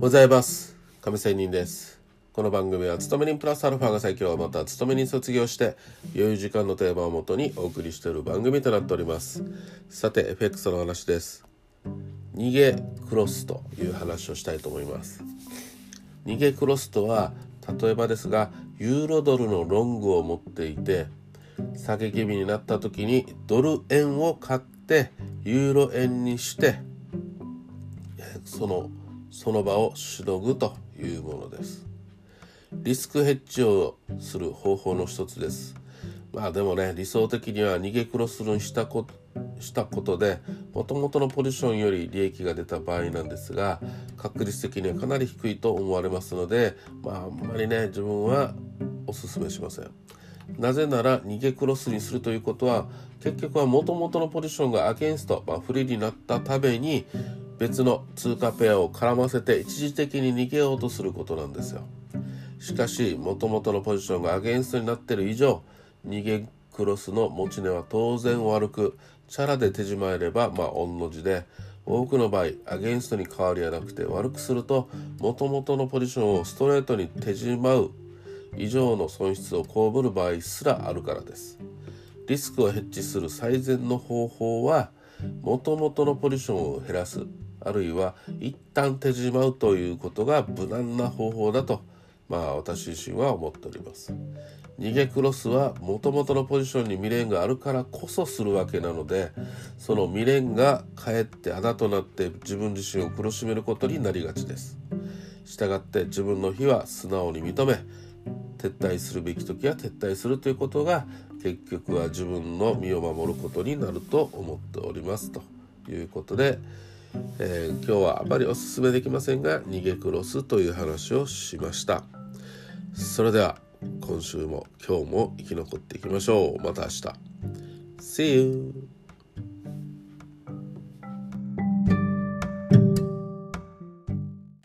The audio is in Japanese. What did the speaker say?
ございます。亀仙人です。この番組は勤め人プラスアルファが最強。また勤め人卒業して余裕時間のテーマをもとにお送りしている番組となっております。さて FX の話です。逃げクロスという話をしたいと思います。逃げクロスとは例えばですがユーロドルのロングを持っていて下げ気味になった時にドル円を買ってユーロ円にしてそのその場をしのぐというものです。リスクヘッジをする方法の一つです。まあでもね理想的には逃げクロスルにしたこしたことでもともとのポジションより利益が出た場合なんですが確率的にはかなり低いと思われますのでまああんまりね自分はおすすめしません。なぜなら逃げクロスにするということは結局はもともとのポジションがアゲンスト、まあ、不利になったために別の通貨ペアを絡ませて一時的に逃げようとすることなんですよ。しかしもともとのポジションがアゲンストになっている以上逃げクロスの持ち値は当然悪くチャラで手締まえればまあ御の字で多くの場合アゲンストに変わりはなくて悪くするともともとのポジションをストレートに手締まう以上の損失を被る場合すらあるからです。リスクをヘッジする最善の方法はもともとのポジションを減らす。あるいは一旦手締まうということが無難な方法だとまあ私自身は思っております。逃げクロスはもともとのポジションに未練があるからこそするわけなのでその未練がかえって穴となって自分自身を苦しめることになりがちです。したがって自分の非は素直に認め撤退するべき時は撤退するということが結局は自分の身を守ることになると思っておりますということで、えー、今日はあまりおすすめできませんが逃げクロスという話をしました。それでは今週も今日も生き残っていきましょう。また明日。See you!